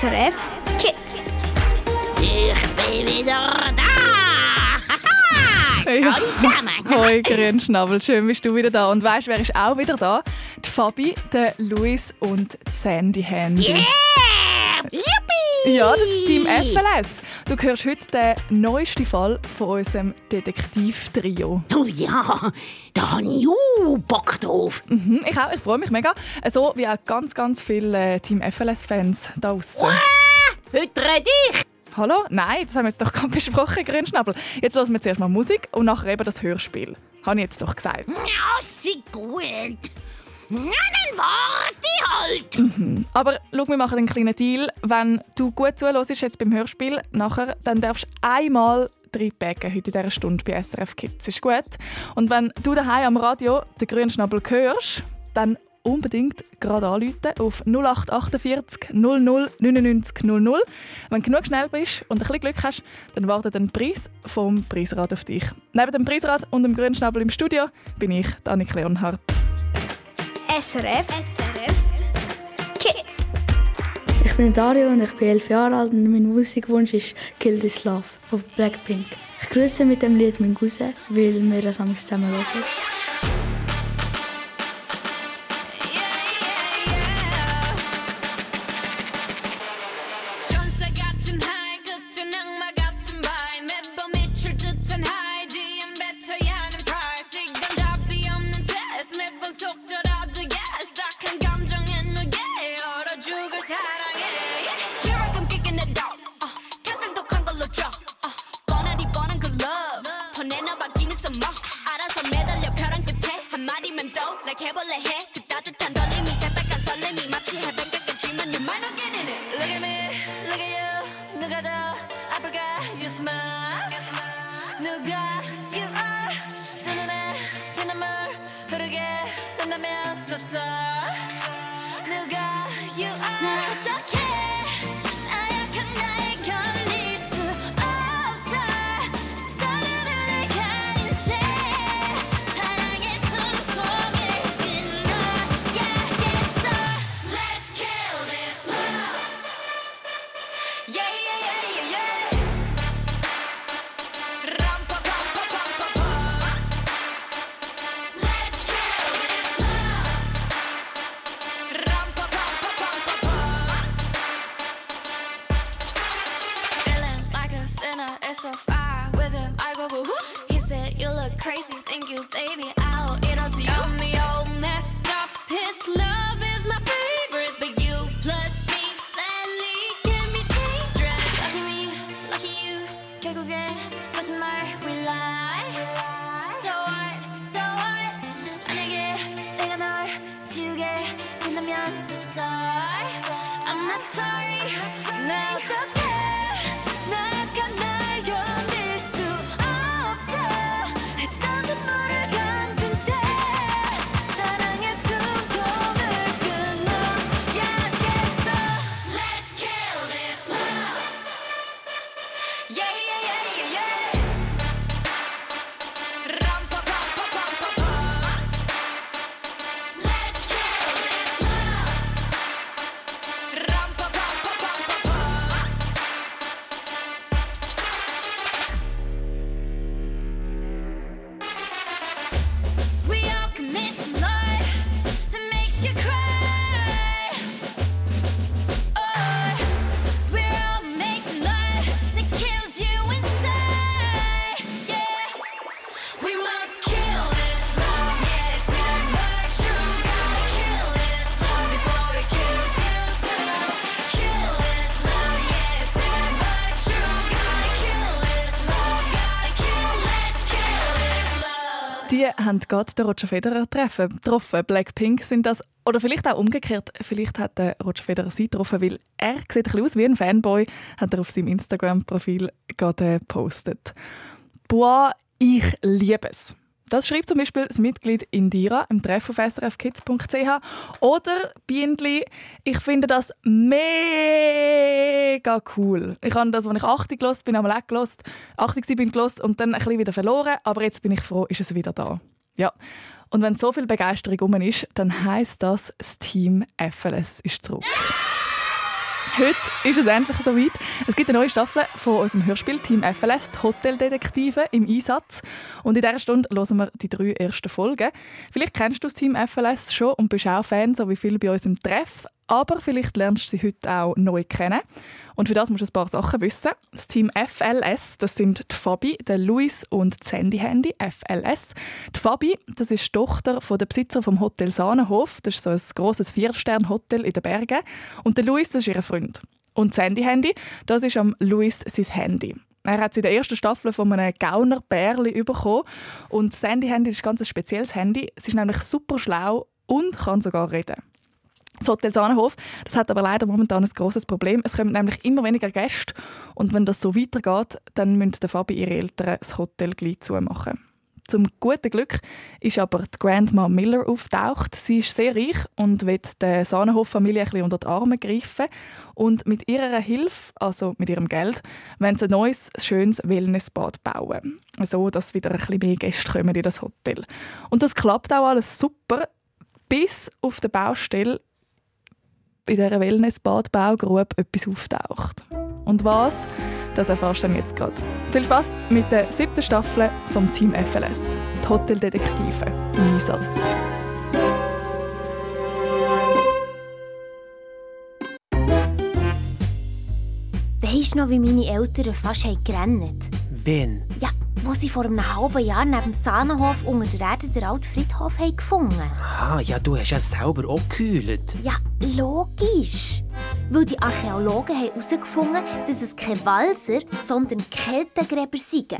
SRF Kids. Ich bin wieder da! Zusammen! Hoi, Grünschnabel, schön bist du wieder da. Und weißt, wer ist auch wieder da? Die Fabi, der Luis und Sandy Handy. Yeah! Yippie! Ja, das ist Team FLS. Du hörst heute den neuesten Fall von unserem Detektiv-Trio. Oh ja, da habe ich auch Bock drauf. Mhm, ich auch, ich freue mich mega. So wie auch ganz, ganz viele äh, Team FLS-Fans da draußen. Ah, heute rede ich! Hallo? Nein, das haben wir jetzt doch gerade besprochen, Grünschnabel. Jetzt hören wir zuerst mal Musik und nachher eben das Hörspiel. Habe ich jetzt doch gesagt. Ja, sie gut. Na, dann warte halt. Aber schau, wir machen einen kleinen Deal. Wenn du gut zuhörst jetzt beim Hörspiel, nachher, dann darfst du einmal reinpacken heute in dieser Stunde bei SRF Kids. Ist gut? Und wenn du daheim am Radio den grünen Schnabel hörst, dann unbedingt gerade anrufen auf 0848 00 99 00. Wenn du genug schnell bist und ein bisschen Glück hast, dann wartet ein Preis vom Preisrad auf dich. Neben dem Preisrad und dem grünen Schnabel im Studio bin ich, Annik Leonhardt. SRF SRF Kids. Ich bin Dario und ich bin elf Jahre alt und mein Musikwunsch ist Kill This Love von Blackpink. Ich grüße mit dem Lied meinen Cousin, weil wir das am zusammen hören. 해볼래 해 Haben gerade den Roger Federer treffen, getroffen. Blackpink sind das. Oder vielleicht auch umgekehrt. Vielleicht hat der Roger Federer sie getroffen, weil er sieht ein bisschen aus wie ein Fanboy, hat er auf seinem Instagram-Profil gerade gepostet. Boah, ich liebe es. Das schreibt zum Beispiel das Mitglied Indira im Treff auf srfkids.ch. Oder Bienli, ich finde das mega cool. Ich habe das, als ich 80 gelost bin, einmal auch gelost. 80 war, bin gelost und dann ein bisschen wieder verloren. Aber jetzt bin ich froh, ist es wieder da. Ja. Und wenn so viel Begeisterung um ist, dann heisst das, das Team FLS ist zurück. Heute ist es endlich soweit. Es gibt eine neue Staffel von unserem Hörspiel Team FLS, die Hoteldetektive im Einsatz. Und in dieser Stunde hören wir die drei ersten Folgen. Vielleicht kennst du das Team FLS schon und bist auch Fan, so wie viele bei uns im Treff. Aber vielleicht lernst du sie heute auch neu kennen. Und für das musst du ein paar Sachen wissen. Das Team FLS, das sind die Fabi, der Luis und das Handy Handy, FLS. Die Fabi, das ist die Tochter von der Besitzer vom Hotel Sahnenhof. Das ist so ein grosses Vier-Stern-Hotel in den Bergen. Und der Luis, das ist ihr Freund. Und das Handy Handy, das ist am Luis sein Handy. Er hat es in der ersten Staffel von einem Gauner Bärli bekommen. Und das Handy Handy ist ein ganz spezielles Handy. Es ist nämlich super schlau und kann sogar reden. Das Hotel Sahnenhof das hat aber leider momentan ein grosses Problem. Es kommen nämlich immer weniger Gäste. Und wenn das so weitergeht, dann müssen Fabi ihre Eltern das Hotel gleich zumachen. Zum guten Glück ist aber die Grandma Miller auftaucht. Sie ist sehr reich und wird der Sahnenhof-Familie unter die Arme greifen. Und mit ihrer Hilfe, also mit ihrem Geld, wollen sie ein neues, schönes Wellnessbad bauen. So, dass wieder ein bisschen mehr Gäste kommen in das Hotel. Und das klappt auch alles super, bis auf der Baustelle in dieser Wellness-Badbaugrube etwas auftaucht. Und was, das erfährst du dann jetzt gerade. Viel Spaß mit der siebten Staffel vom Team FLS, die Hoteldetektive im Einsatz. Weisst noch, wie meine Eltern fast haben gerannt Wen? Ja, wo sie vor einem halben Jahr neben dem Sahnenhof unter der Erde den alten Friedhof haben gefunden Ah, ja, du hast ja selber auch gekühlt. Ja, logisch. Weil die Archäologen haben herausgefunden, dass es keine Walser, sondern Keltengräber sind.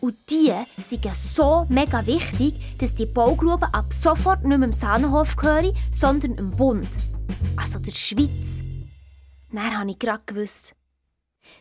Und die sind so mega wichtig, dass die Baugrube ab sofort nicht mehr dem Sahnenhof gehören, sondern dem Bund. Also der Schweiz. Dann habe ich gerade gewusst.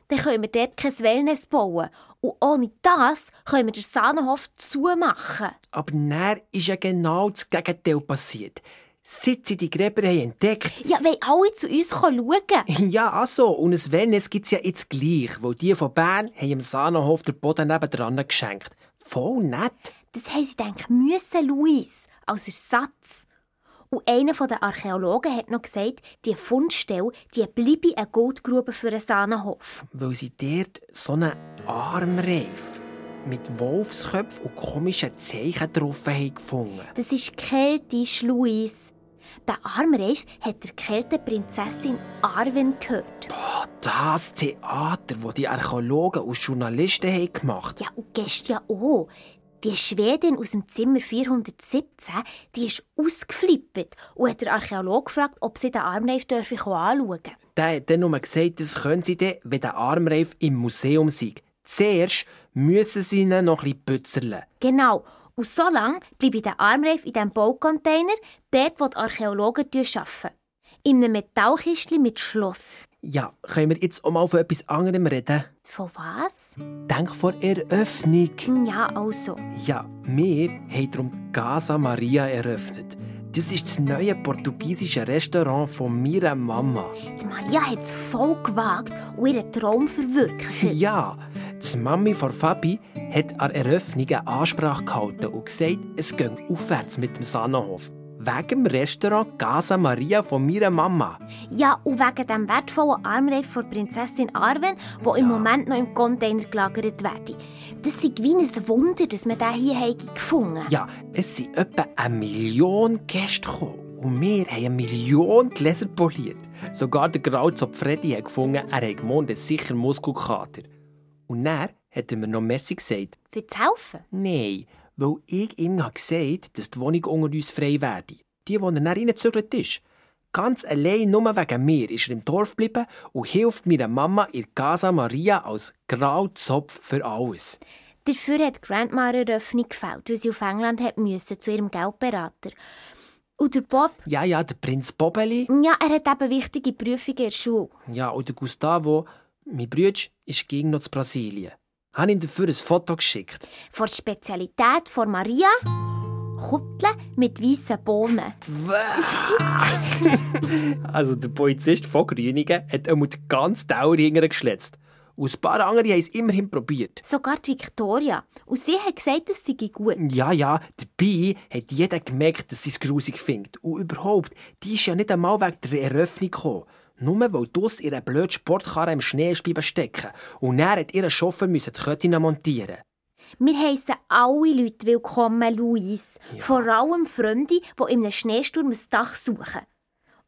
Dann können wir dort kein Wellness bauen. Und ohne das können wir den Sahnenhof zumachen. Aber dann ist ja genau das Gegenteil passiert. Seit sie die Gräber haben entdeckt Ja, weil alle zu uns schauen Ja, also, und ein Wellness gibt es ja jetzt gleich, weil die von Bern haben im Sahnenhof den Boden nebendran geschenkt. Voll nett. Das haben sie gedacht, müssen, Luis, als Ersatz. Und einer der Archäologen hat noch gesagt, die Fundstelle die bleibe eine Goldgrube für einen Sahnenhof. Weil sie dort so einen Armreif mit Wolfsköpfen und komischen Zeichen drauf haben gefunden. Das ist keltisch, Luis. Der Armreif hat der Kälteprinzessin Arwen gehört. Ah, das Theater, das die Archäologen und Journalisten haben gemacht Ja, und gestern ja auch. Die Schwedin aus dem Zimmer 417, die ist ausgeflippt und hat der Archäologe gefragt, ob sie den Armreif anschauen dürfen. Der hat dann nur gesagt, das können sie dann, wenn der Armreif im Museum sei. Zuerst müssen sie ihn noch ein bisschen. Genau. Und so lange bleibe der Armreif in diesem Baucontainer, dort, wo die Archäologen arbeiten. In einem Metallkistchen mit Schloss. Ja, können wir jetzt auch mal von etwas anderem reden? Von was? Denk vor Eröffnung. Ja, also. Ja, wir haben darum Casa Maria eröffnet. Das ist das neue portugiesische Restaurant von meiner Mama. Die Maria hat es voll gewagt und ihren Traum verwirklicht. Ja, die Mami von Fabi hat an Eröffnung eine Ansprache gehalten und gesagt, es gehe aufwärts mit dem Sahnenhof. Wegen dem Restaurant Casa Maria von meiner Mama. Ja, und wegen dem wertvollen Armreif von Prinzessin Arwen, wo im Moment noch im Container gelagert werde. Das ist wie ein Wunder, dass wir den hier haben gefunden Ja, es sind etwa eine Million Gäste gekommen. Und wir haben eine Million Gläser poliert. Sogar der Grauzopf Freddy hat gefunden, er hat gemeint, sicher Muskelkater. Und dann hat er mir noch Merci gesagt. Für das Helfen? Nein, weil ich ihm habe gesagt dass die Wohnung unter uns frei werde. Die, wo er dann reingezügelt ist. Ganz allein nur wegen mir ist er im Dorf geblieben und hilft meiner Mama in Casa Maria als Grauzopf für alles. Dafür hat Grandma eine Eröffnung gefällt, weil sie auf England hat müssen, zu ihrem Geldberater. Und der Bob, Ja, ja, der Prinz Bobeli. ja, er hat eben wichtige Prüfungen in der Schule. Ja, und der Gustavo, mein Bruder, ist gegen noch zu Brasilien. Habe ihm dafür ein Foto geschickt. Vor der Spezialität von Maria, Kutteln mit weißen Bohnen. Also der Polizist von Grüningen hat einmal den ganzen Dauer geschletzt. Und ein paar andere haben es immerhin probiert. Sogar die Victoria. Und sie hat gesagt, es sei gut. Ja, ja, dabei hat jeder gemerkt, dass sie es grusig findet. Und überhaupt, die ist ja nicht einmal wegen der Eröffnung gekommen. Nur weil du aus ihrer blöden Sportkarre im Schnee ist stecken. Und dann hat ihr Chauffeur die Ketten montieren. Wir heissen alle Leute willkommen, Luis. Vor allem Freunde, die in einem Schneesturm ein Dach suchen.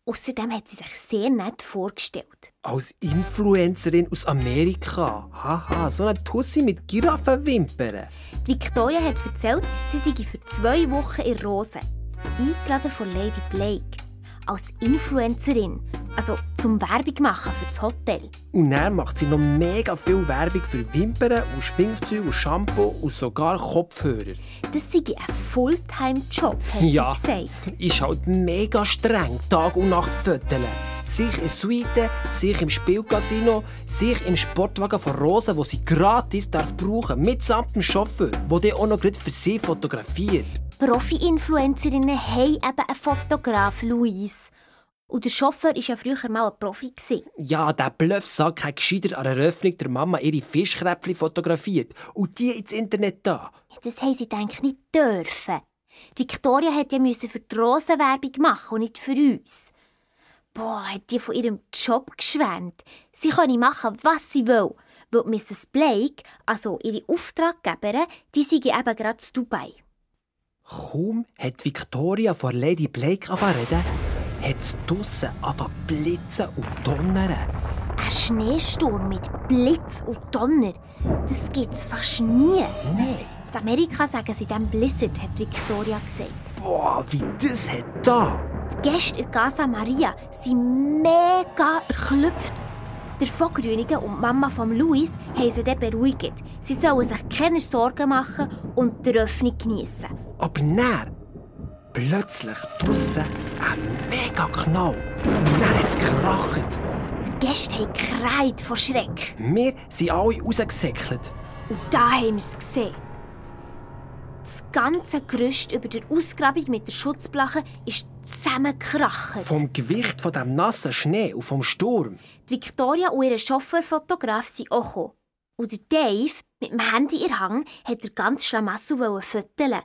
Außerdem hat sie sich sehr nett vorgestellt. Als Influencerin aus Amerika. Haha, so eine Tussi mit Giraffenwimpern. Die Victoria hat erzählt, sie sei für zwei Wochen in Rose. Eingeladen von Lady Blake. Als Influencerin. Also zum Werbung machen für das Hotel. Und dann macht sie noch mega viel Werbung für Wimpern und Schminkzeug und Shampoo und sogar Kopfhörer. Das sei ein Fulltime-Job, hat Ja. sie gesagt. Ist halt mega streng, Tag und Nacht föteln. Sich in Suite, sich im Spielcasino, sich im Sportwagen von Rosa, wo sie gratis darf brauchen, mitsamt dem Chauffeur, der dann auch noch gerade für sie fotografiert. Profi-Influencerinnen haben eben einen Fotograf, Luis. Und der Chauffeur war ja früher mal ein Profi. Ja, der Bluffsack hat gescheiter an der Eröffnung der Mama ihre Fischkräpfchen fotografiert und die ins Internet da. Das haben sie denke ich nicht dürfen. Victoria hat ja müssen für die Rosenwerbung machen und nicht für uns. Boah, hat die von ihrem Job geschwärmt. Sie könne machen, was sie will. Weil Mrs. Blake, also ihre Auftraggeberin, die sei eben gerade zu Dubai. Kaum hat Victoria vor Lady Blake reden, hat es draussen angefangen blitzen und donnern. Ein Schneesturm mit Blitz und Donner, das gibt's fast nie. Nein. In Amerika sagen sie dem Blizzard, hat Victoria gesagt. Boah, wie das hat da. Die Gäste in Casa Maria sind mega erklüpft. Der Vogrünige und die Mama von Luis haben sie dann beruhigt. Sie sollen sich keine Sorgen machen und die Eröffnung geniessen. Aber dann, plötzlich draussen ein mega Knall. Und dann hat es gekracht. Die Gäste haben gekreit vor Schreck. Wir sind alle rausgesäckelt. Und da haben wir es gesehen. Das ganze Gerüst über der Ausgrabung mit der Schutzblache ist zusammengekracht. Vom Gewicht von dem nassen Schnee und vom Sturm. Die Victoria und ihr Chauffeurfotograf sind auch gekommen. Und der Dave, mit dem Handy in Hand, hat den ganz Schlamassel fotografieren.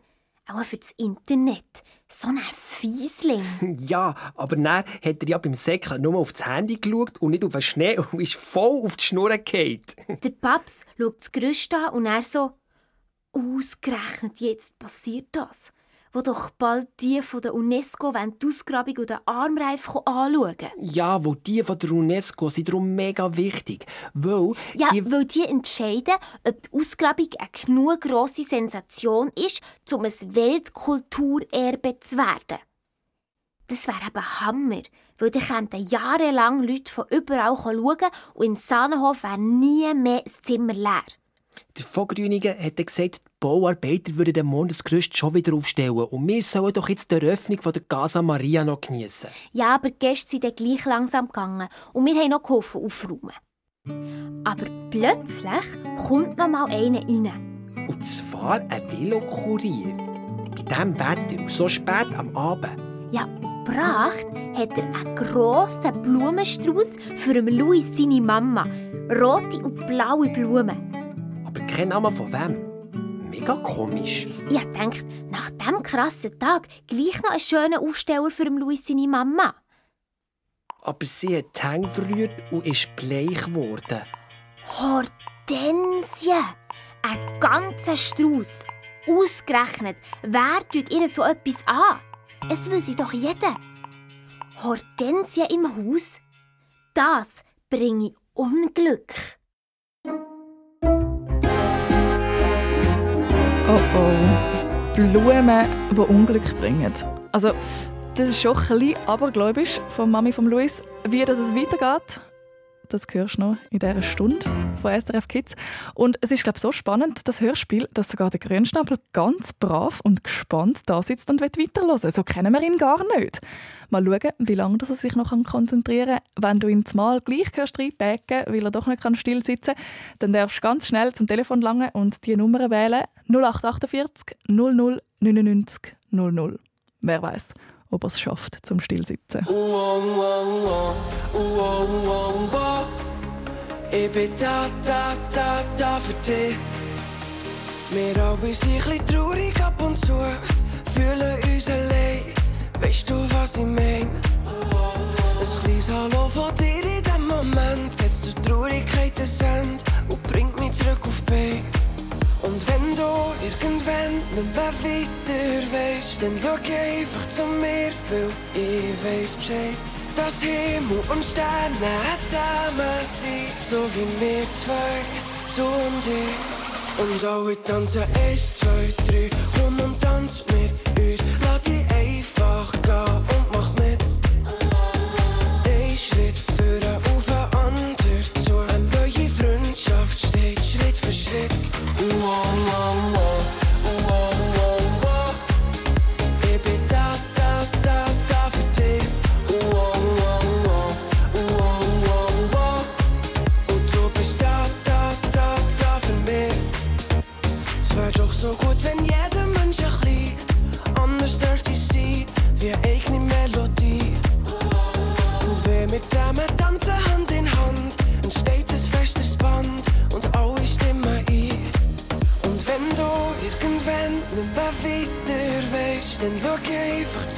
Auch für das Internet. So ein Fiesling. Ja, aber dann hat er ja beim Säckeln nur auf das Handy geschaut und nicht auf den Schnee und ist voll auf die Schnur gefallen. Der Paps schaut das Gerüst an und er so, ausgerechnet jetzt passiert das. Wo doch bald die von der UNESCO die Ausgrabung und den Armreif anschauen Ja, wo die von der UNESCO sind darum mega wichtig. Weil Ja, die... weil die entscheiden, ob die Ausgrabung eine genug grosse Sensation ist, um ein Weltkulturerbe zu werden. Das wäre eben Hammer, weil dann könnten jahrelang Leute von überall schauen und im Sahnenhof wäre nie mehr ein Zimmer leer. Der Vogrünige hat gesagt, die Bauarbeiter würden den Mond das Gerüst schon wieder aufstellen und wir sollen doch jetzt die Eröffnung von der Casa Maria noch geniessen. Ja, aber die Gäste sind dann gleich langsam gegangen und wir haben noch geholfen aufräumen. Aber plötzlich kommt noch mal einer rein. Und zwar ein Velokurier. Bei diesem Wetter und so spät am Abend. Ja, gebracht hat er einen grossen Blumenstrauß für Louis seine Mama. Rote und blaue Blumen. Aber kein Name von wem. Mega komisch. Ich dachte, nach diesem krassen Tag gleich noch einen schönen Aufsteller für Louis seine Mama. Aber sie hat die Hänge verrührt und ist bleich geworden. Hortensie! Ein ganzer Strauß. Ausgerechnet, wer tut ihr so etwas an? Es will sie doch jeder. Hortensie im Haus? Das bringe Unglück. Oh oh. Blumen, die Unglück bringen. Also, das ist schon ein bisschen abergläubisch von Mami von Luis. Wie das weitergeht, das hörst du noch in dieser Stunde von SRF Kids. Und es ist, glaube ich, so spannend, das Hörspiel, dass sogar der Grünschnabel ganz brav und gespannt da sitzt und weiterhören. So kennen wir ihn gar nicht. Mal schauen, wie lange er sich noch konzentrieren kann. Wenn du ihn zumal gleich hörst reinpacken, weil er doch nicht still sitzen kann, dann darfst du ganz schnell zum Telefon langen und die Nummer wählen 0848 00 99 00. Wer weiß, ob er es schafft zum Stillsitzen. Ich bin da, da, da, da für dich. Wir alle sind ein bisschen traurig ab und zu, fühlen uns allein. Weißt du, was ich mein? Ein kleines Hallo von dir in dem Moment setzt die Traurigkeit ins Ende und bringt mich zurück auf Bein. Und wenn du irgendwann nicht mehr weiter weisst, dann schau einfach zu mir, weil ich weiß Bescheid. Dass Himmel und Sterne zusammen sind, so wie wir zwei, du und ich. Und alle tanzen 1, 2, 3, komm und tanz mit uns, lass die long, long, long.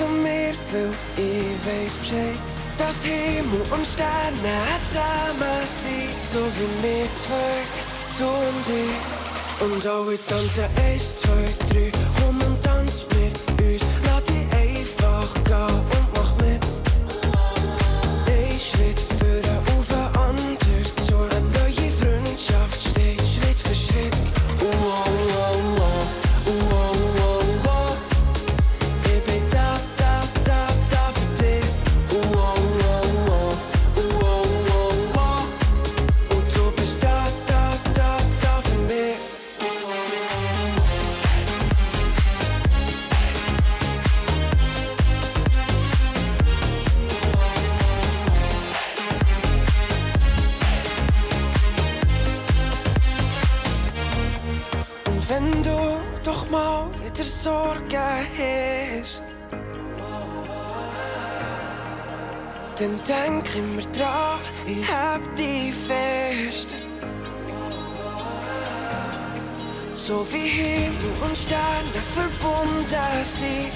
zu mir, weil ich weiß Bescheid. Dass himmel und stjerner er damasi Så vi mittvæg, du om det Und dog tanzen danser et, tøj, und Rummen dans mit uns, Lad de einfach gehen.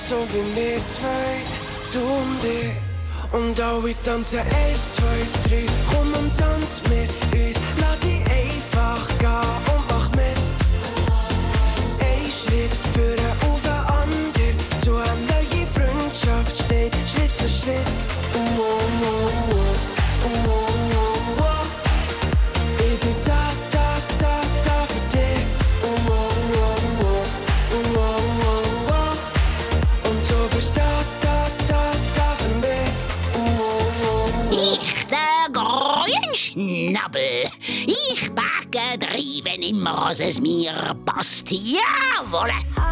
so wie wir zwei, du und ich. Und auch ich tanze eins, zwei, drei, komm und tanz mit. coses mir, bestiavole!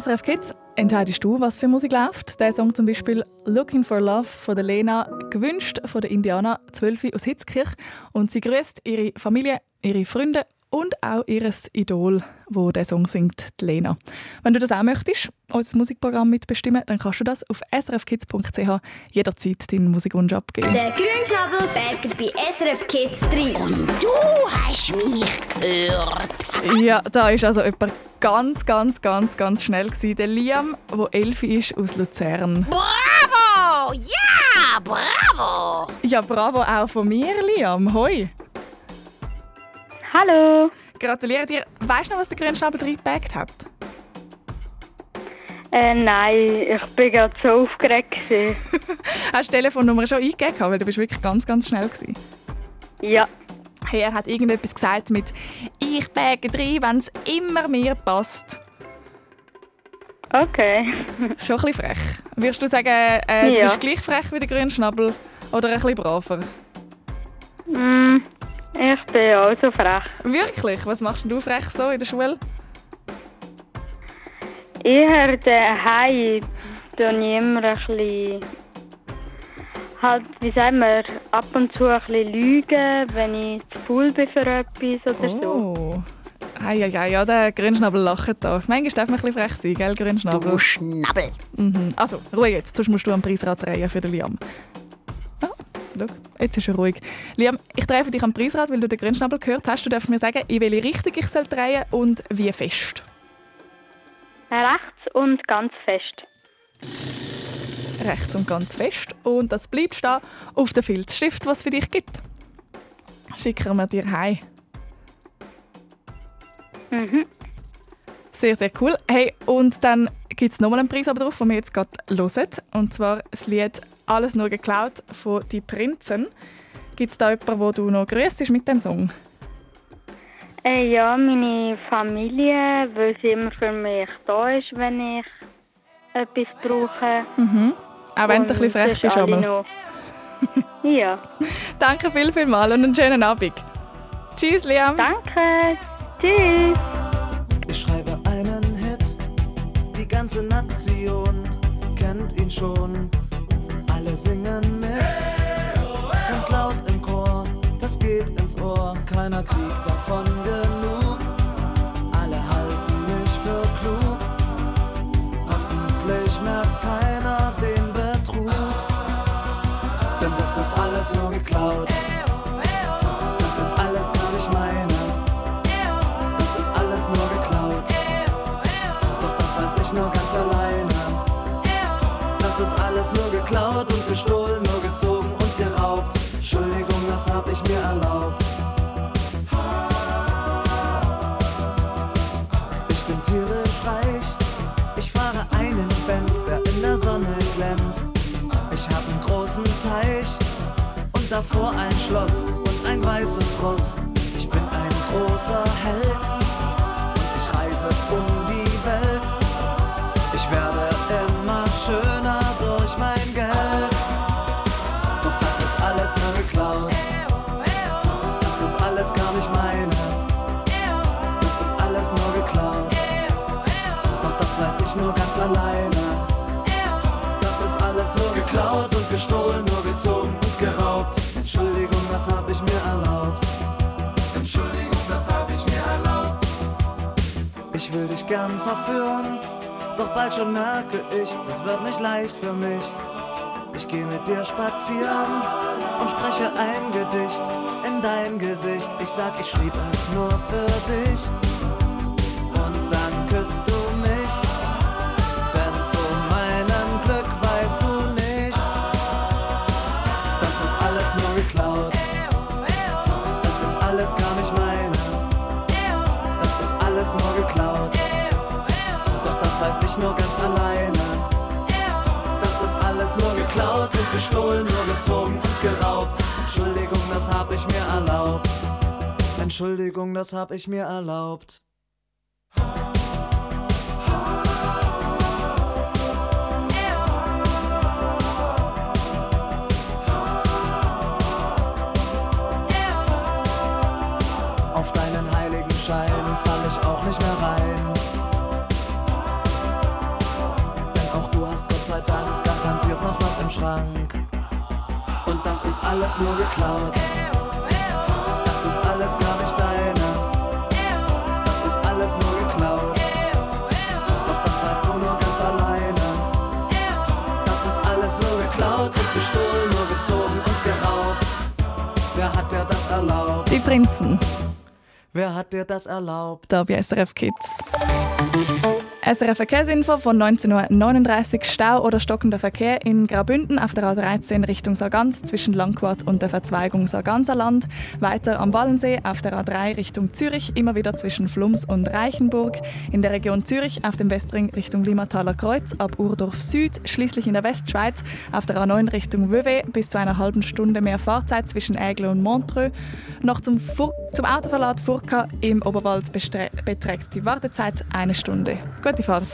SRF Kids entscheidest du, was für Musik läuft. Der Song zum Beispiel «Looking for Love» von der Lena, gewünscht von der Indiana 12 aus Hitzkirch. Und sie grüßt ihre Familie, ihre Freunde und auch ihr Idol, wo der Song singt, die Lena. Wenn du das auch möchtest, unser Musikprogramm mitbestimmen, dann kannst du das auf srfkids.ch jederzeit deinen Musikwunsch abgeben. Der Grünschnabel Berger bei SRF Kids 3. Und du hast mich gehört. Ja, da ist also jemand ganz, ganz, ganz, ganz schnell gewesen. Der Liam, der elf ist aus Luzern. Bravo! Ja, bravo! Ja, bravo auch von mir, Liam. Hoi. Hallo. Gratuliere dir. Weißt du noch, was der Grünschnabel reingepackt hat? Äh, nein, ich bin gerade so aufgeregt. gewesen. Hast du die Telefonnummer schon eingegeben? Weil du bist wirklich ganz, ganz schnell gewesen. ja, Hey, er hat irgendetwas gesagt mit «Ich bäge rein, wenn es immer mir passt». okay. Schon ein bisschen frech. Würdest du sagen, äh, du Ja. bist gleich frech wie der Grünschnabel oder ein bisschen braver? Mm, ich bin auch so frech. Wirklich? Was machst du frech so in der Schule? Eher daheim tue ich immer ein bisschen... Halt, wie sagen wir, ab und zu ein bisschen lügen, wenn ich zu faul bin für etwas oder so. Oh. Ei, ei, ei, ja, der Grünschnabel lacht da. Manchmal darf man ein bisschen frech sein, gell, Grünschnabel? Du Schnabel. Mhm. Also, Ruhe jetzt, sonst musst du am Preisrad drehen für den Liam. Schau, jetzt ist er ruhig. Liam, ich für dich am Preisrad, weil du den Grünschnabel gehört hast. Du darfst mir sagen, in welche Richtung ich soll drehen und wie fest. Rechts und ganz fest. Rechts und ganz fest. Und das bleibt stehen auf dem Filzstift, was es für dich gibt. Schicken wir dir heim. Mhm. Sehr, sehr cool. Hey, und dann gibt es nochmal einen Preis aber drauf, den wir jetzt gerade hören. Und zwar das Lied «Alles nur geklaut» von «Die Prinzen». Gibt es da jemanden, wo du noch grüßt mit dem Song? Äh, ja, meine Familie, weil sie immer für mich da ist, wenn ich etwas brauche. Mhm. Auch wenn du ein Und bisschen frech bist. Einmal. noch. ja, Danke viel, viel mal und einen schönen Abend. Tschüss, Liam. danke. Tschüss. Ich schreibe einen Hit, die ganze Nation kennt ihn schon. Alle singen mit, ganz laut im Chor, das geht ins Ohr, keiner kriegt davon genug. Alle halten mich für klug, hoffentlich merkt keiner den Betrug. Denn das ist alles nur geklaut, das ist alles gar nicht meine. Das ist alles nur geklaut. Doch das weiß ich nur ganz und davor ein Schloss und ein weißes Ross. Ich bin ein großer Held. Ich reise um die Welt. Ich werde immer schöner durch mein Geld. Doch das ist alles nur geklaut. Das ist alles gar nicht meine. Das ist alles nur geklaut. Doch das weiß ich nur ganz alleine. Das ist alles nur geklaut und gestohlen, nur gezogen und geraubt. Das hab ich mir erlaubt. Entschuldigung, das hab ich mir erlaubt. Ich will dich gern verführen, doch bald schon merke ich, es wird nicht leicht für mich. Ich geh mit dir spazieren und spreche ein Gedicht in dein Gesicht. Ich sag, ich schrieb es nur für dich. Ich nur ganz alleine. Das ist alles nur geklaut und gestohlen, nur gezogen und geraubt. Entschuldigung, das hab ich mir erlaubt. Entschuldigung, das hab ich mir erlaubt. Auf deinen heiligen Schein fall ich auch nicht mehr rein. Schrank. Und das ist alles nur geklaut. Das ist alles gar nicht deine. Das ist alles nur geklaut. Doch das weißt du nur ganz alleine. Das ist alles nur geklaut und gestohlen, nur gezogen und geraubt. Wer hat dir das erlaubt? Die Prinzen, Wer hat dir das erlaubt? da bei SRF Kids. SRF Verkehrsinfo von 19.39 Uhr Stau oder stockender Verkehr in Graubünden auf der A13 Richtung Sargans zwischen Langquart und der Verzweigung Sarganserland. Weiter am Wallensee auf der A3 Richtung Zürich, immer wieder zwischen Flums und Reichenburg. In der Region Zürich auf dem Westring Richtung Limataler Kreuz ab Urdorf Süd. Schließlich in der Westschweiz auf der A9 Richtung Vevey bis zu einer halben Stunde mehr Fahrzeit zwischen Aigle und Montreux. Noch zum, Fur zum Autoverlad Furka im Oberwald beträgt die Wartezeit eine Stunde. Gute.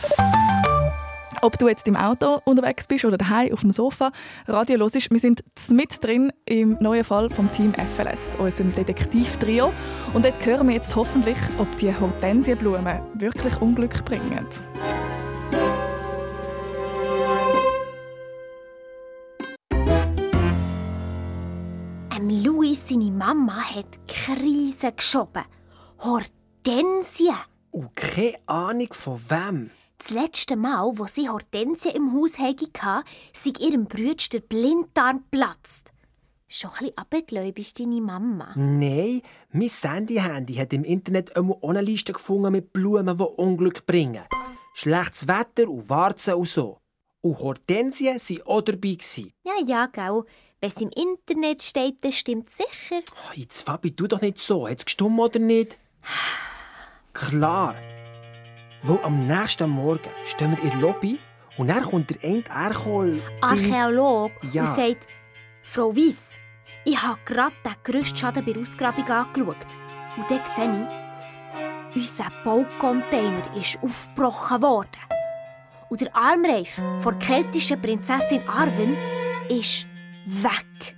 Ob du jetzt im Auto unterwegs bist oder daheim auf dem Sofa, Radio los ist, wir sind mit drin im neuen Fall vom Team FLS, unserem Detektivtrio. Und dort hören wir jetzt hoffentlich, ob die Hortensienblumen wirklich Unglück bringen. Ähm, Louis, seine Mama, hat Krise geschoben. Hortensie. Und keine Ahnung von wem. Das letzte Mal, wo sie Hortensie im Haus hatte, sei ihrem Bruder der Blinddarm geplatzt. Schon ein bisschen abgläubig ist deine Mama. Nein, mein Sandy-Handy hat im Internet immer auch eine Liste gefunden mit Blumen, die Unglück bringen. Schlechtes Wetter und Warzen und so. Und Hortensien waren auch dabei. Ja, ja, gell. Wenn es im Internet steht, dann stimmt sicher. Oh, Jetzt, Fabi, tu doch nicht so. Hat es gestummt oder nicht? Klar. Weil am nächsten Morgen stehen wir in der Lobby und dann kommt der eine Erkol... Archäolog Ja. und sagt, Frau Weiss, ich habe gerade den grössten Schaden bei der Ausgrabung angeschaut. Und dann sehe ich, unser Baucontainer ist aufgebrochen worden. Und der Armreif der keltischen Prinzessin Arwen ist weg.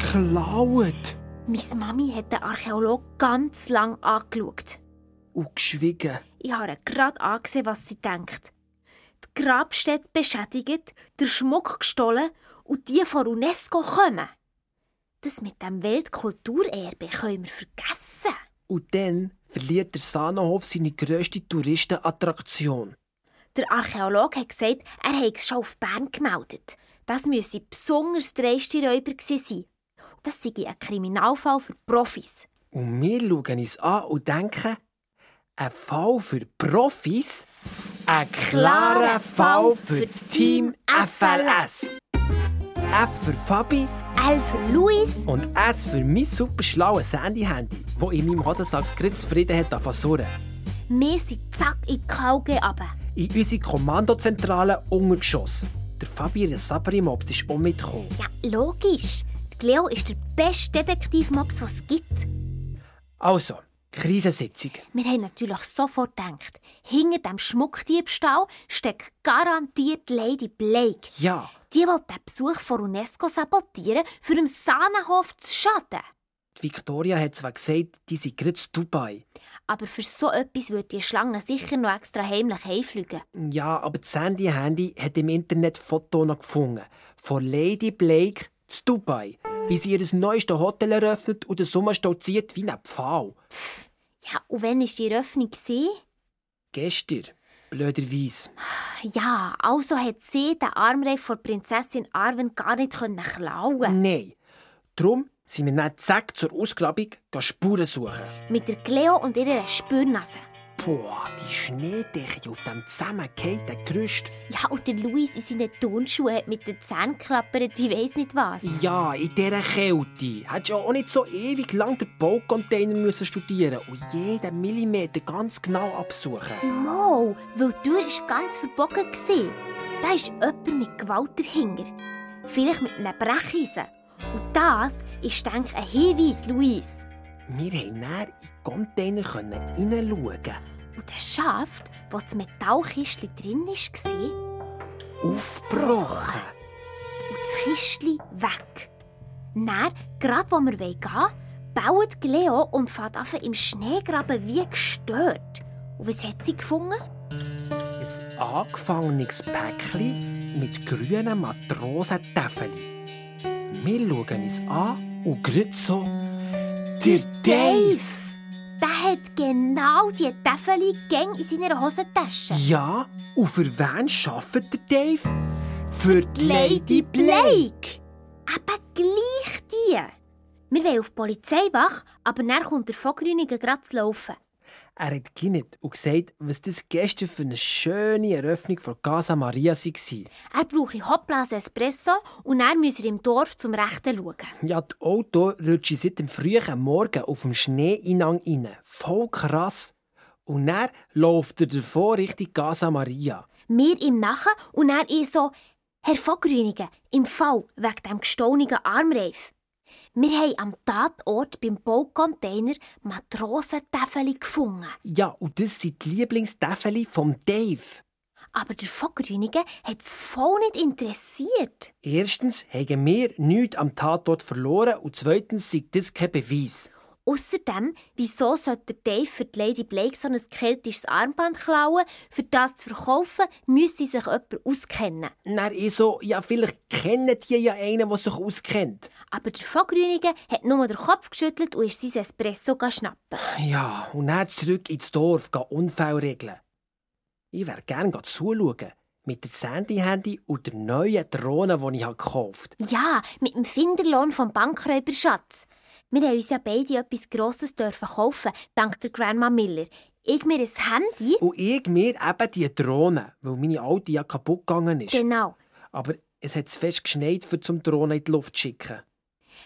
Klaut Meine Mami hat den Archäolog ganz lang angeschaut. Und geschwiegen. Ich habe gerade angesehen, was sie denkt. Die Grabstätte beschädigt, der Schmuck gestohlen und die von UNESCO kommen. Das mit dem Weltkulturerbe können wir vergessen. Und dann verliert der Sahnenhof seine grösste Touristenattraktion. Der Archäolog hat gesagt, er habe es schon auf Bern gemeldet. Das müsse besonders dreiste Räuber sein. Das sei ein Kriminalfall für Profis. Und wir schauen uns an und denken, ein Fall für Profis? Ein klarer Fall für das Team FLS. F für Fabi L für Luis und S für mein super schlaues Sandy-Handy, das in meinem Hosensack gerade zufrieden hat angefangen. Wir sind zack in die KG runter. In unsere Kommandozentrale untergeschossen. Der Fabi der Sabri-Mobs ist auch mitgekommen. Ja, logisch. Die Cleo ist der beste Detektivmops, was es gibt. Also, Krisensitzung. Wir haben natürlich sofort gedacht, hinter dem Schmuckdiebstahl steckt garantiert Lady Blake. Ja, Die will den Besuch von UNESCO sabotieren, für dem Sahnenhof zu schaden. die Victoria hat zwar gesagt, die sind gerade in Dubai. Aber für so etwas würde die Schlange sicher noch extra heimlich heimfliegen. Ja, aber das Sandy-Handy hat im Internet Fotos noch gefunden. Von Lady Blake zu Dubai. Wie sie ihr neuestes Hotel eröffnet und der Sommer stolziert wie ein Pfahl. Ja, und wann war die Eröffnung? Gestern. Blöderweise. Ja, also hat sie den Armreif von Prinzessin Arwen gar nicht klauen Nein. Darum sind wir dann zack zur Ausgrabung Spuren suchen. Mit der Cleo und ihrer Spürnase. Boah, die Schneedecke auf dem zusammengehenden Gerüst. Ja, und der Luis in seinen Turnschuhen hat mit den Zähnen geklappert, wie weiss nicht was. Ja, in dieser Kälte. Hättest du ja auch nicht so ewig lang den Baucontainer müssen studieren und jeden Millimeter ganz genau absuchen. Mo, weil die Tür war ganz verbogen. Da ist jemand mit Gewalt dahinter. Vielleicht mit einem Brecheisen. Und das ist, denke ich, ein Hinweis, Luis. Wir konnten dann in den Container hineinschauen. Und der Schaft, wo das Metallkistchen drin war, Aufgebrochen. und das Kistchen weg. Dann, gerade wo wir gehen wollen, baut Leo und fährt an im Schneegraben wie gestört. Und was hat sie gefunden? Ein angefangenes Päckchen mit grünen Matrosentäfeli. Wir schauen uns an und gerade so... Der Dave! Der hat genau die Täfeli in seiner Hosentasche. Ja, und für wen arbeitet der Dave? Für die Lady Blake. Eben gleich die. Wir wollen auf die Polizeiwache, aber dann kommt der Vogrüniger gerade zu laufen. Er hat gekinnet und gesagt, was das gestern für eine schöne Eröffnung von Casa Maria war. Er brauche Hopplas Espresso und er im Dorf zum Rechten schauen. Ja, die Auto rutschen seit dem frühen Morgen auf dem Schneeinang rein. Voll krass. Und dann läuft er davor Richtung Casa Maria. Wir ihm nachher und er ich so, Herr Vogrüniger, im Fall wegen dem gestohlenen Armreif. Wir haben am Tatort beim Baucontainer Matrosentäfeli gefunden. Ja, und das sind die Lieblingstäfeli vom Dave. Aber der Vogrüniger hat es voll nicht interessiert. Erstens haben wir nichts am Tatort verloren und zweitens ist das kein Beweis. Außerdem, wieso sollte der Dave für die Lady Blake so ein keltisches Armband klauen? Für das zu verkaufen, müsste sich jemand auskennen. Dann ich so, ja, vielleicht kennen die ja einen, der sich auskennt. Aber der Vogrüniger hat nur den Kopf geschüttelt und ist sein Espresso schnappen. Ja, und dann zurück ins Dorf, Unfälle regeln. Ich wäre gerne zuschauen. Mit dem Sandy-Handy und der neuen Drohne, die ich gekauft habe. Ja, mit dem Finderlohn vom Bankräuberschatz. Wir haben uns ja beide etwas Grosses dürfen kaufen, dank der Grandma Miller. Ich mir ein Handy. Und ich mir eben die Drohne, weil meine alte ja kaputt gegangen ist. Genau. Aber es hat fest geschneit, für zum Drohne in die Luft zu schicken.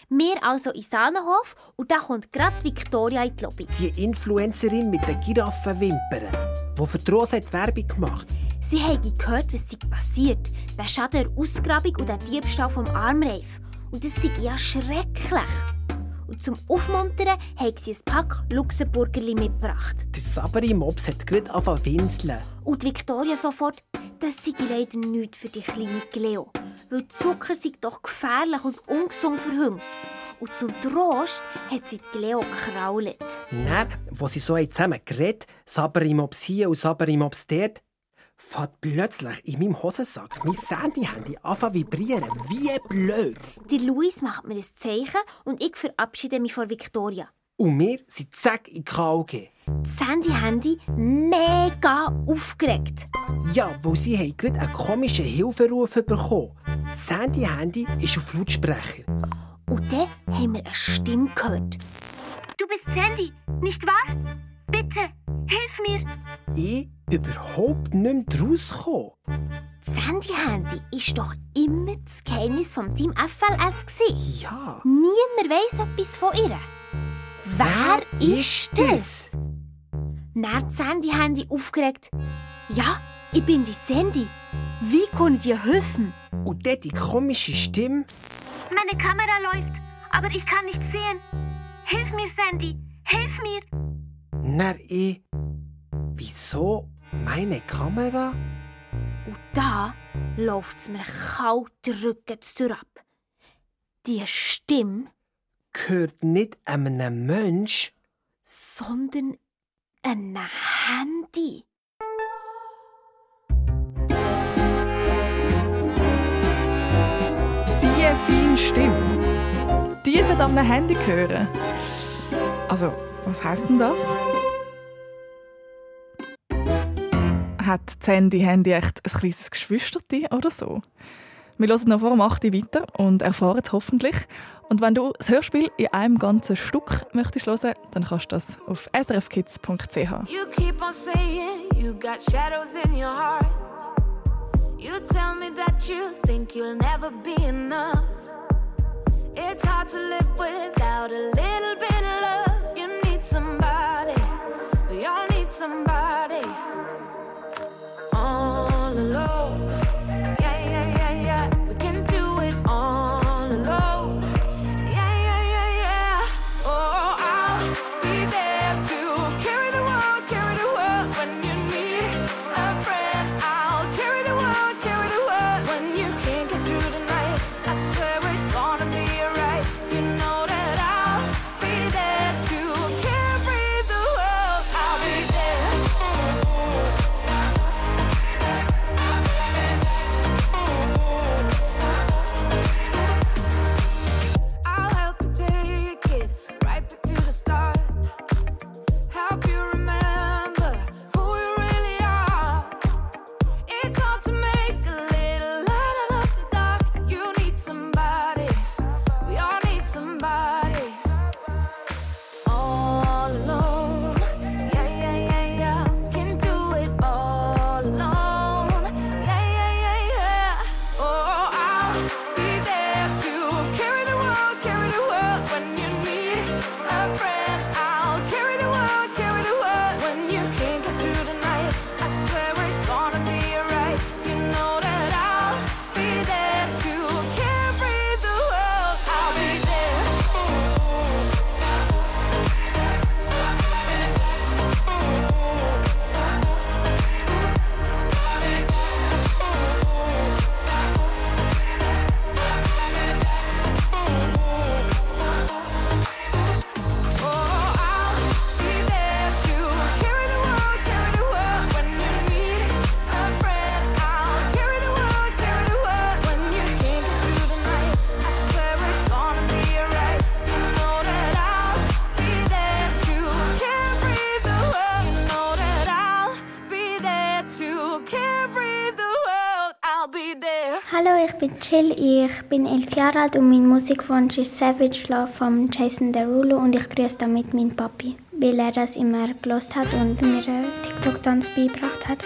Wir also in Sahnenhof und da kommt gerade Victoria in die Lobby. Die Influencerin mit den Giraffenwimpern, die für die Rose hat Werbung gemacht Sie haben gehört, was passiert. Der Schaden der Ausgrabung und der Diebstahl vom Armreif. Und das sei ja schrecklich. Und zum Aufmuntern haben sie ein Pack Luxemburgerli mitgebracht. Der sabere Mops hat gerade angefangen winseln. Und die Victoria sofort, das sei leider nichts für die kleine Cleo. Weil Zucker sei doch gefährlich und ungesund für Hunde. Und zum Trost hat sie die Cleo gekrault. Dann, wo sie so zusammen geredet, sabere Mops hier und sabere Mops dort, fährt plötzlich in meinem Hosensack mein Sandy-Handy an zu vibrieren. Wie blöd. Der Luis macht mir ein Zeichen und ich verabschiede mich von Victoria. Und wir sind zack in die KOG. Das Sandy-Handy mega aufgeregt. Ja, weil sie haben gerade einen komischen Hilferuf bekommen. Das Sandy-Handy ist auf Lautsprecher. Und dann haben wir eine Stimme gehört. Du bist Sandy, nicht wahr? Bitte, hilf mir. Ich überhaupt nicht mehr rausgekommen. Das Sandy-Handy war doch immer das Geheimnis vom Team FLS. gewesen. Ja. Niemand weiss etwas von ihr. Wer ist das? Dann das Sandy-Handy aufgeregt. Ja, ich bin die Sandy. Wie kann ich dir helfen? Und dann die komische Stimme. Meine Kamera läuft, aber ich kann nicht sehen. Hilf mir, Sandy, hilf mir. Na, ich. Wieso meine Kamera? Und da läuft es mir kalt den Rücken zu ab. Die Stimme, Gehört nicht einem Mensch. sondern ein Handy. Die feine Stimme. Die sollte an einem Handy hören. Also, was heisst denn das? Hat das Handy-Handy echt ein kleines Geschwisterti oder so? Wir hören noch vor dem 8 Uhr weiter und erfahren es hoffentlich. Und wenn du das Hörspiel in einem ganzen Stück möchtest hören, dann kannst du das auf srfkids.ch. You keep on saying you got shadows in your heart. You tell me that you think you'll never be enough. It's hard to live without a little bit somebody. We all need somebody. Hallo, ich bin elf Jahre alt und mein Musikwunsch ist Savage Love von Jason Derulo und ich grüße damit meinen Papi, weil er das immer gelost hat und mir einen TikTok-Tanz beigebracht hat.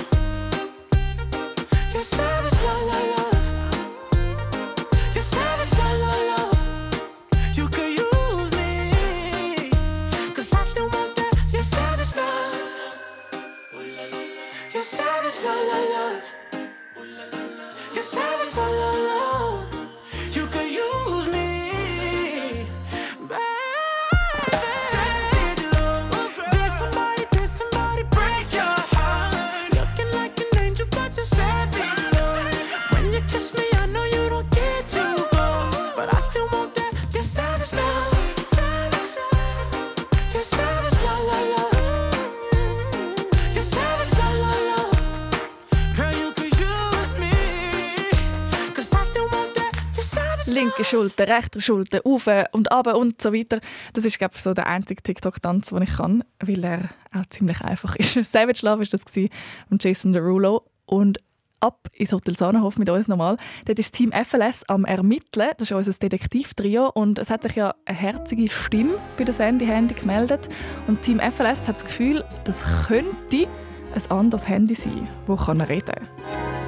Linke Schulter, rechte Schulter, auf und ab und so weiter. Das ist glaube ich so der einzige TikTok-Tanz, den ich kann, weil er auch ziemlich einfach ist. Savage Love war das von Jason Derulo und ab ins Hotel Sahnenhof mit uns nochmal. Dort ist das Team FLS am Ermitteln. Das ist unser Detektivtrio und es hat sich ja eine herzige Stimme bei der Sandy Handy gemeldet und das Team FLS hat das Gefühl, das könnte ein anderes Handy sein, das reden kann.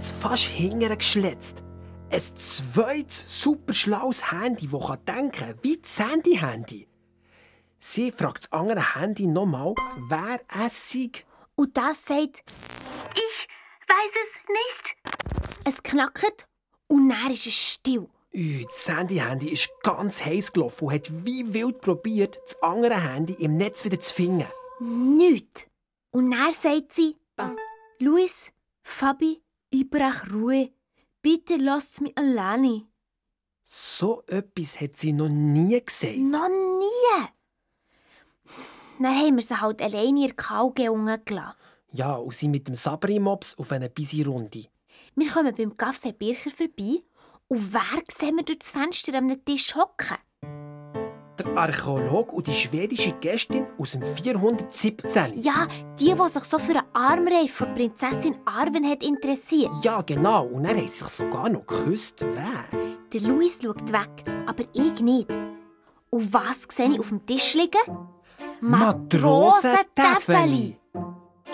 Uns hat es fast hinterher geschletzt. Ein zweites super schlaues Handy, das kann denken wie das Handy-Handy. Sie fragt das andere Handy nochmal, wer es sei. Und das sagt, Ich weiß es nicht. es knackt und dann ist es still. Ui, das Handy-Handy ist ganz heiß gelaufen und hat wie wild probiert, das andere Handy im Netz wieder zu finden. Nichts. Und dann sagt sie, Luis, Fabi, ich brauche Ruhe. Bitte lasst mich alleine. So etwas hat sie noch nie gesagt. Noch nie. Dann haben wir sie halt alleine in der Kauge gelassen. Ja, und sie mit dem Sabri-Mops auf eine Bisi-Runde. Wir kommen beim Café Bircher vorbei und wer sehen wir durch das Fenster an einem Tisch hocken? Der Archäologe und die schwedische Gästin aus dem 417. Ja, die, die sich so für einen Armreif von Prinzessin Arwen hat interessiert. Ja, genau. Und er hat sich sogar noch geküsst. Wer? Der Luis schaut weg, aber ich nicht. Und was sehe ich auf dem Tisch liegen? Matrosentäfeli.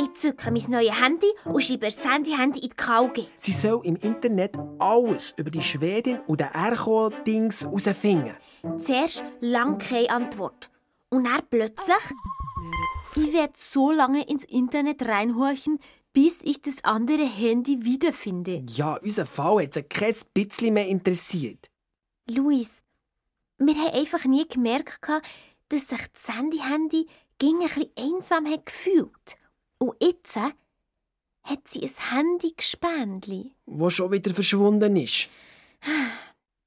Ich zücke mein neues Handy und schreibe das Handy-Handy in die Kauge. Sie soll im Internet alles über die Schwedin und den Ercho-Dings herausfinden. Zuerst lang keine Antwort. Und dann plötzlich... Ich werde so lange ins Internet reinhorchen, bis ich das andere Handy wiederfinde. Ja, unser Fall hat sie kein bisschen mehr interessiert. Luis, wir haben einfach nie gemerkt, dass sich das Handy-Handy ging ein bisschen einsam hat gefühlt. Und jetzt hat sie ein Handy-Gespendli. Wo schon wieder verschwunden ist.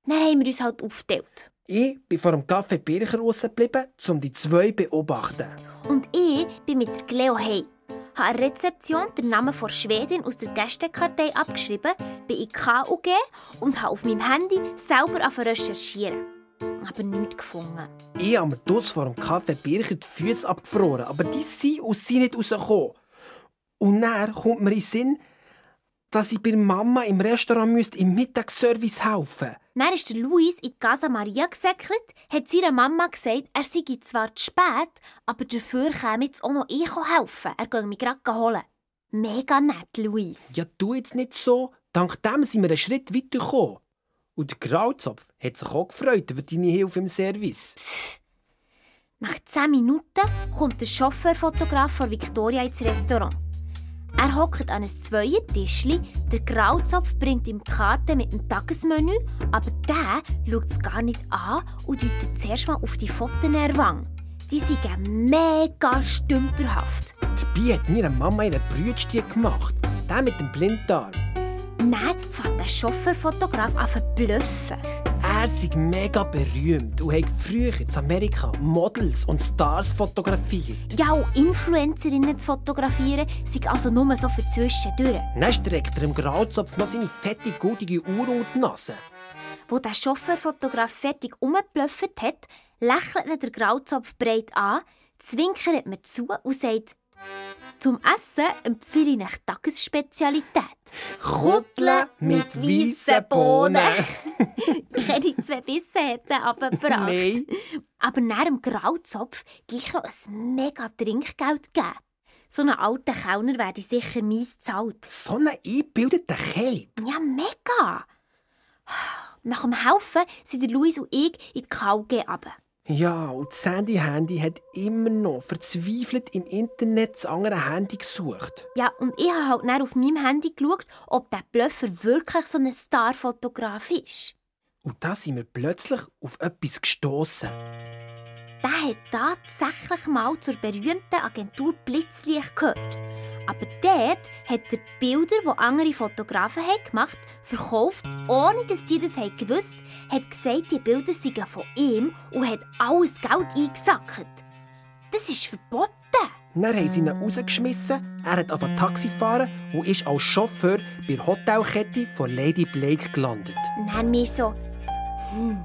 Dann haben wir uns halt aufgeteilt. Ich bin vor dem Café Bircher rausgeblieben, um die zwei zu beobachten. Und ich bin mit der Cleo heim. Habe an der Rezeption den Namen von Schwedin aus der Gästekartei abgeschrieben, bin in KUG und habe auf meinem Handy selber recherchieren. Aber nichts gefunden. Ich habe mir dort vor dem Café Bircher die Füße abgefroren, aber die sind aus sie nicht rausgekommen. Und dann kommt mir in den Sinn, dass ich bei Mama im Restaurant müsste im Mittagsservice helfen Dann ist der Luis in die Casa Maria gesäckelt, hat seiner Mama gesagt, er sei zwar zu spät, aber dafür käme jetzt auch noch ich helfen. Er gehe mich gerade holen. Mega nett, Luis. Ja, tu jetzt nicht so. Dank dem sind wir einen Schritt weitergekommen. Und der Grauzopf hat sich auch gefreut über deine Hilfe im Service. Nach 10 Minuten kommt der Chauffeurfotograf von Victoria ins Restaurant. Er hockt an einem Zweiertischli, der Grauzopf bringt ihm die Karte mit dem Tagesmenü, aber der schaut es gar nicht an und deutet zuerst mal auf die Fotos Wange. Die sind mega stümperhaft. Dabei hat mir Mama ihren Brütstieg gemacht. Der mit dem Blinddarm. Dann fängt der Chauffeurfotograf an zu bluffen. Er ist mega berühmt und hat früher in Amerika Models und Stars fotografiert. Ja, und Influencerinnen zu fotografieren, sind also nur so für zwischendurch. Dann streckt er im Grauzopf noch seine fette, goldige Uhr unter die Nase. Wo der Chauffeurfotograf fertig umgeblufft hat, lächelt ihn der Grauzopf breit an, zwinkert mir zu und sagt, zum Essen empfehle ich eine Tagesspezialität. Kuttle mit weißen Bohnen. Keine zwei Bissen hätten abgebracht. Nein. Aber nach dem Grauzopf gleich noch ein mega Trinkgeld geben. So einen alten Kellner werde sicher mies zahlt. So einen eingebildeten Cape. Ja, mega! Nach dem Helfen sind Luis und ich in die KG runter. Ja, und das Sandy-Handy hat immer noch verzweifelt im Internet das andere Handy gesucht. Ja, und ich habe halt dann auf meinem Handy geschaut, ob der Bluffer wirklich so ein Starfotograf ist. Und da sind wir plötzlich auf etwas gestoßen. Der hat tatsächlich mal zur berühmten Agentur Blitzlicht gehört. Aber dort hat er Bilder, die andere Fotografen haben gemacht verkauft, ohne dass die das haben gewusst hat gesagt, die Bilder seien von ihm und hat alles Geld eingesackt. Das ist verboten. Dann haben sie ihn rausgeschmissen, er hat angefangen Taxi fahren und ist als Chauffeur bei der Hotelkette von Lady Blake gelandet. Dann wir so, hm,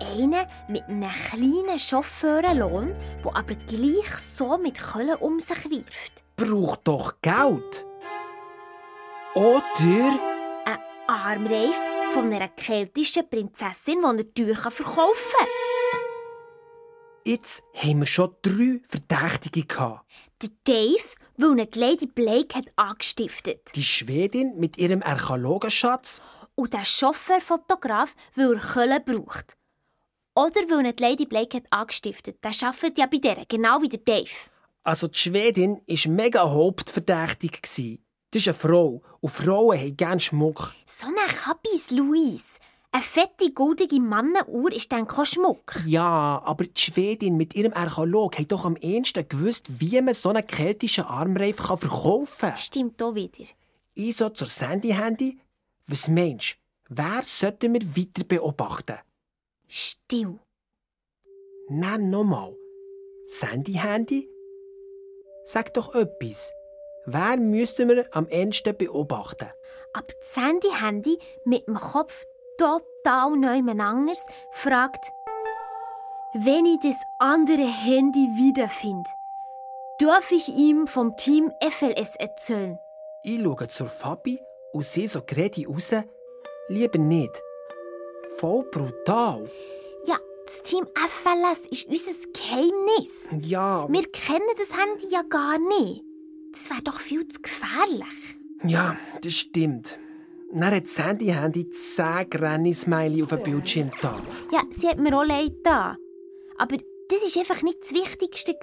einer mit einem kleinen Chauffeurenlohn, der aber gleich so mit Köln um sich wirft. Braucht doch Geld. Oder? Ein Armreif von einer keltischen Prinzessin, die er teuer verkaufen kann. Jetzt haben wir schon drei Verdächtige gehabt. Der Dave, weil ihn die Lady Blake hat angestiftet. Die Schwedin mit ihrem Archäologenschatz. Und der Chauffeurfotograf, weil er Köln braucht. Oder weil ihn die Lady Blake hat angestiftet. Der arbeitet ja bei der, genau wie der Dave. Also die Schwedin war mega hauptverdächtig. Das ist eine Frau und Frauen haben gerne Schmuck. So eine Kabis, Luis. Eine fette, goldige Mannenuhr ist dann kein Schmuck. Ja, aber die Schwedin mit ihrem Archäolog hat doch am ehesten gewusst, wie man so einen keltischen Armreif kann verkaufen kann. Stimmt auch wieder. Ich so zur Sandy-Handy. Was meinst du? Wer sollten wir weiter beobachten? Still. Nein, nochmal. Sandy-Handy? Sag doch etwas. Wer müssten wir am ehesten beobachten? Aber das Handy-Handy mit dem Kopf total neumendangers fragt, wenn ich das andere Handy wiederfinde, darf ich ihm vom Team FLS erzählen? Ich schaue zur Fabi und sehe so gerade raus. Lieber nicht. Voll brutal. Das Team FLS ist unser Geheimnis. Ja. Wir kennen das Handy ja gar nicht. Das wäre doch viel zu gefährlich. Ja, das stimmt. Dann hat Sandy Handy 10 Granny-Smiley auf dem Bildschirm da. Ja, sie hat mir auch leid da. Aber das war einfach nicht das Wichtigste.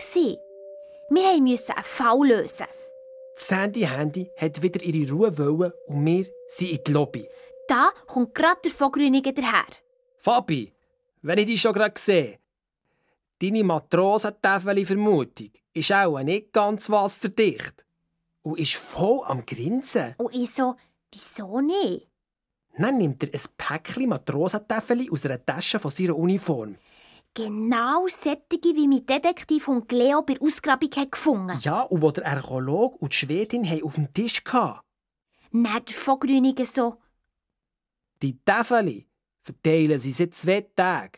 Wir mussten einen Fall lösen. Das Handy-Handy hat wieder ihre Ruhe wollen und wir sind in die Lobby. Da kommt gerade der Vogrüniger daher. Fabi, wenn ich dich schon gerade sehe, deine Matrosentäfeli-Vermutung ist auch nicht ganz wasserdicht und ist voll am Grinsen. Und ich so, wieso nicht? Dann nimmt er ein Päckchen Matrosentäfeli aus einer Tasche von seiner Uniform. Genau solche, wie mein Detektiv und Leo bei der Ausgrabung hat gefunden Ja, und wo der Archäologe und die Schwedin haben auf dem Tisch hatten. Dann der Vogrüniger so, Die Täfeli verteilen sie seit zwei Tagen.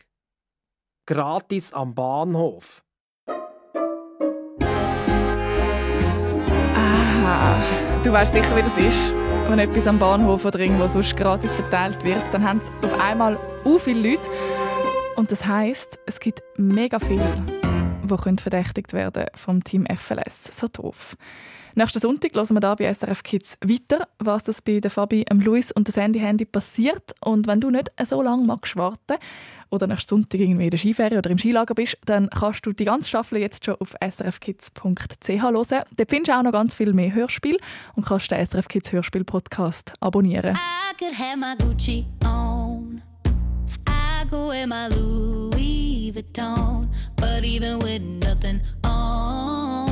Gratis am Bahnhof. Ah, du weißt sicher, wie das ist. Wenn etwas am Bahnhof oder irgendwo sonst gratis verteilt wird, dann haben es auf einmal so viele Leute. Und das heisst, es gibt mega viele, die verdächtigt werden vom Team FLS. So doof. Nächsten Sonntag hören wir da bei SRF Kids weiter, was das bei Fabi, Luis und dem Sandy Handy passiert. Und wenn du nicht so lange magst warten oder nächsten Sonntag irgendwie in der Skiferie oder im Skilager bist, dann kannst du die ganze Staffel jetzt schon auf srfkids.ch hören. Dort findest du auch noch ganz viel mehr Hörspiel und kannst den SRF Kids Hörspiel Podcast abonnieren. I could have my Gucci on. I go wear my Louis Vuitton. But even with nothing on,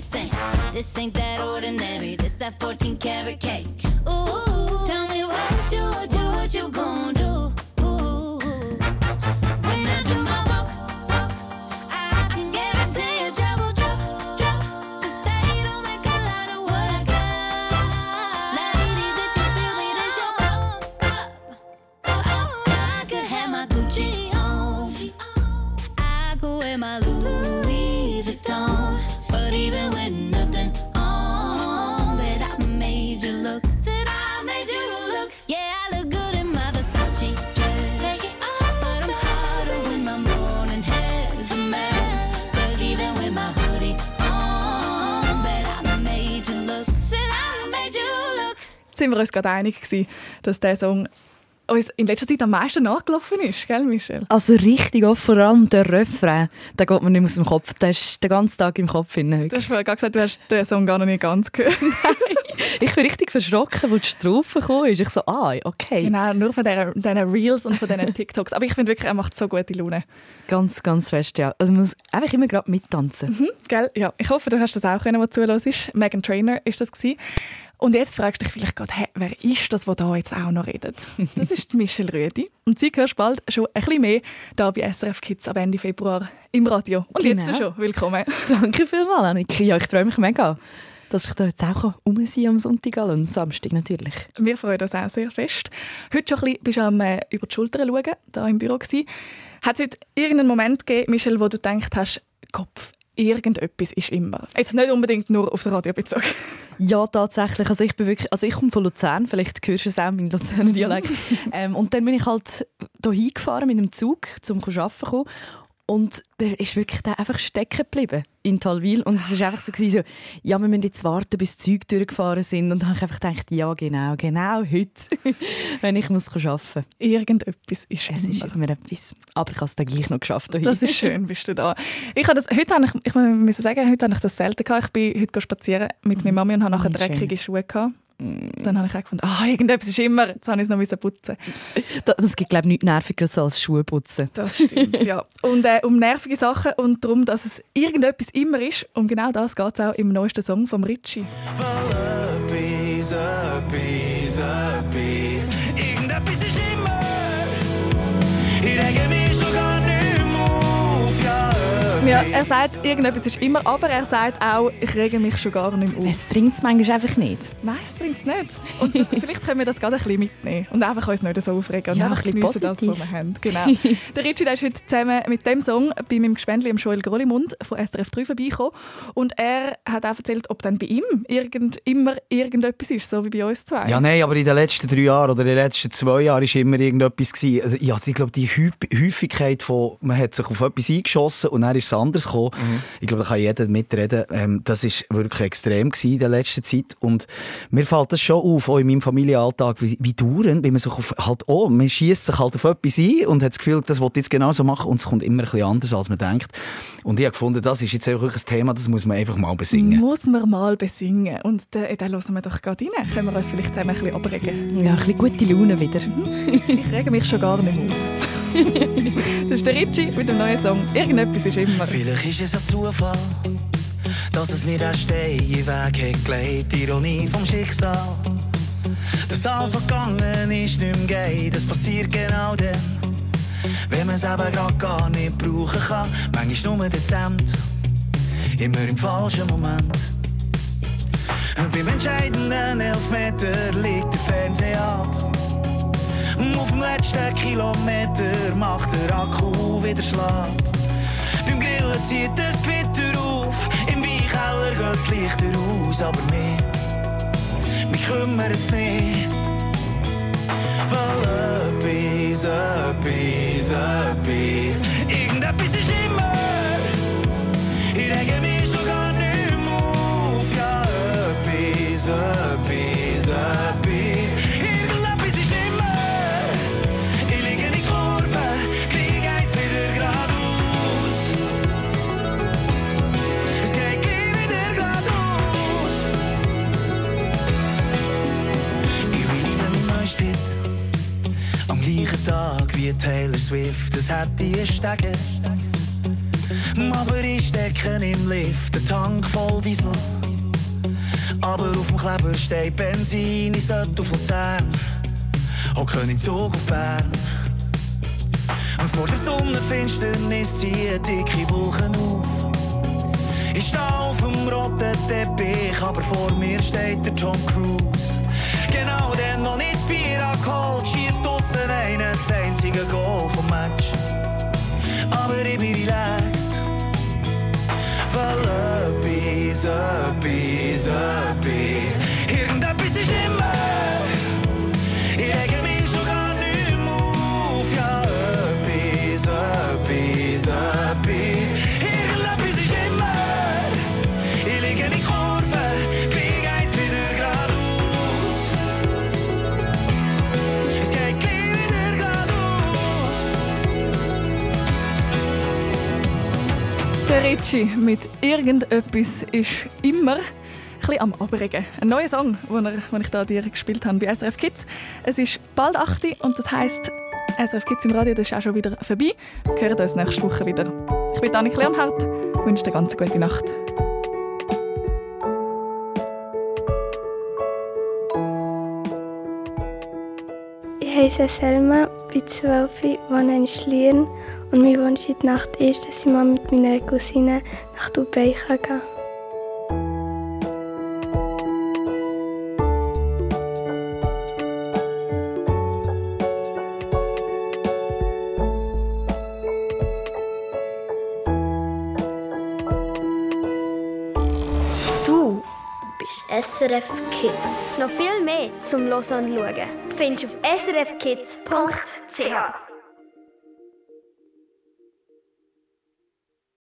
This ain't that ordinary, this that 14 karat cake. Sind wir uns gerade einig gewesen, dass der Song uns in letzter Zeit am meisten nachgelaufen ist, gell, Michelle? Also richtig auch, vor allem der Refrain, der geht mir nicht mehr aus dem Kopf. Der ist den ganzen Tag im Kopf. Drin, Du hast vorher gerade gesagt, du hast den Song gar noch nicht ganz gehört. ich bin richtig verschrocken, als die Strophe kam. Ich so, ah, okay. Genau, nur von diesen Reels und von diesen TikToks. Aber ich finde wirklich, er macht so gute Laune. Ganz, ganz fest, ja. Also man muss einfach immer gerade mittanzen. Mhm, gell? Ja, ich hoffe, du hast das auch können, was zuhörst. Megan Trainer ist das gewesen. Und jetzt fragst du dich vielleicht gerade, hey, wer ist das, der da jetzt auch noch redet? Das ist Michelle Rüdi. Und sie hörst bald schon ein bisschen mehr hier bei SRF Kids ab Ende Februar im Radio. Und jetzt Genau. schon, willkommen. Danke vielmals, Annika. Ja, ich freue mich mega, dass ich da jetzt auch rum sein am Sonntag und Samstag natürlich. Wir freuen uns auch sehr fest. Heute schon ein bisschen bist du am äh, über die Schulter schauen, da im Büro. Hat es heute irgendeinen Moment gegeben, Michelle, wo du gedacht hast, Kopf, irgendetwas ist immer. Jetzt nicht unbedingt nur aufs Radio bezogen. Ja, tatsächlich. Also ich bin wirklich, also ich komme von Luzern, vielleicht hörst du es auch, mein Luzerner Dialekt. ähm, und dann bin ich halt hier hingefahren mit dem Zug, um zu arbeiten. Und der ist wirklich der einfach stecken geblieben in Talwil. Und es war einfach so, gewesen, so, ja, wir müssen jetzt warten, bis die Züge durchgefahren sind. Und dann habe ich einfach gedacht, ja, genau, genau heute, wenn ich muss arbeiten muss. Irgendetwas ist Es ist immer etwas. Aber ich habe es dann gleich noch geschafft. hier. Das ist schön, bist du da. Ich habe das, heute habe ich, ich muss sagen, heute habe ich das selten gehabt. Ich bin heute spazieren mit meiner Mami und habe nachher schön. dreckige Schuhe gehabt. Dann habe ich auch gefunden, ah, irgendetwas ist immer, jetzt habe ich es noch müssen putzen. Es gibt, glaube ich, nichts Nervigeres als Schuhe putzen. Das stimmt, ja. Und äh, um nervige Sachen und darum, dass es irgendetwas immer ist, um genau das geht es auch im neuesten Song von Ritchie. Etwas, Ja, er sagt, irgendetwas ist immer, aber er sagt auch, ich rege mich schon gar nicht mehr auf. Das bringt es manchmal einfach nicht. Nein, das bringt es nicht. Und das, vielleicht können wir das gerade ein bisschen mitnehmen und einfach uns nicht so aufregen und Ja, einfach ein bisschen das, was positiv. wir haben. Genau. der Ritchie der ist heute zusammen mit dem Song bei meinem Gespendli, im Joel Grollimund von SRF 3 vorbeigekommen und er hat auch erzählt, ob dann bei ihm irgend, immer irgendetwas ist, so wie bei uns zwei. Ja, nein, aber in den letzten drei Jahren oder in den letzten zwei Jahren war immer irgendetwas. Gewesen. Also, ja, ich glaube, die Häufigkeit von, man hat sich auf etwas eingeschossen und dann ist es anders gekommen. Ich glaube, da kann jeder mitreden. Ähm, das ist wirklich extrem gewesen in der letzten Zeit. Und mir fällt das schon auf, auch in meinem Familienalltag, wie, wie dauernd, wie man sich auf, halt, oh, man schießt sich halt auf etwas ein und hat das Gefühl, das will jetzt genauso machen und es kommt immer ein bisschen anders, als man denkt. Und ich habe gefunden, das ist jetzt wirklich ein Thema, das muss man einfach mal besingen. Muss man mal besingen. Und den, den hören wir doch gerade rein. Können wir uns vielleicht zusammen ein bisschen abregen? Ja, ein bisschen gute Laune wieder. Ich rege mich schon gar nicht mehr auf. Das ist der Ritchie mit dem neuen Song. Irgendetwas ist immer. Vielleicht ist es ein Zufall, dass es mir den Stein in Weg hat gelegt. Ironie vom Schicksal. Dass alles, was gegangen ist, nicht mehr geht. Das passiert genau dann, wenn man es eben grad gar nicht brauchen kann. Manchmal nur dezent, immer im falschen Moment. Und beim entscheidenden Elfmeter liegt der Fernseher ab. Auf dem letzten Kilometer macht der Akku wieder schlapp. Beim Grillen zieht das Gewitter auf, im Weinkeller geht die Lichter aus, aber mir, mich kümmert es nicht. Weil etwas, etwas, etwas, irgendetwas ist immer. Ich rege mich schon gar nicht mehr auf, ja, etwas, etwas, wie Taylor Swift. Es hat die Stege. Aber ich stecke im Lift, der Tank voll Diesel. Aber auf dem Kleber steht Benzin, ich sollte auf Luzern. Hocken im Zug auf Bern. Und vor der Sonnenfinsternis ziehen dicke Wolken auf. Ich stehe auf dem roten Teppich, aber vor mir steht der Tom Cruise. Genau dann, noch nicht das Bier angeholt, einer das einzige Goal vom Match. Ah, Aber ich bin relaxed, weil etwas, etwas, etwas, Ritchie mit irgendetwas ist immer ein am Abregen. Ein neuer Song, den, er, den ich da dir gespielt habe bei SRF Kids. Es ist bald 8 Uhr und das heisst, SRF Kids im Radio das ist auch schon wieder vorbei. Wir hören uns nächste Woche wieder. Ich bin Annik Leonhardt, wünsche dir eine ganz gute Nacht. Ich heiße Selma, bin 12, wohne in Schlieren und mein Wunsch in der Nacht ist, dass ich mal mit meiner Cousine nach Dubai gehen kann. Du bist SRF Kids. Noch viel mehr zum Hören und Schauen findest du auf srfkids.ch.